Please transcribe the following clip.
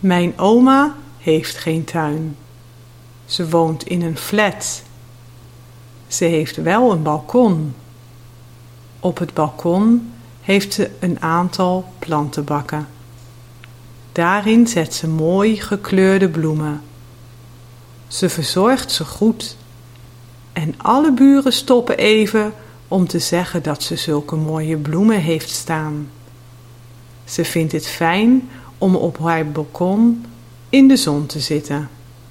Mijn oma heeft geen tuin. Ze woont in een flat. Ze heeft wel een balkon. Op het balkon heeft ze een aantal plantenbakken. Daarin zet ze mooi gekleurde bloemen. Ze verzorgt ze goed. En alle buren stoppen even om te zeggen dat ze zulke mooie bloemen heeft staan. Ze vindt het fijn om op haar balkon in de zon te zitten.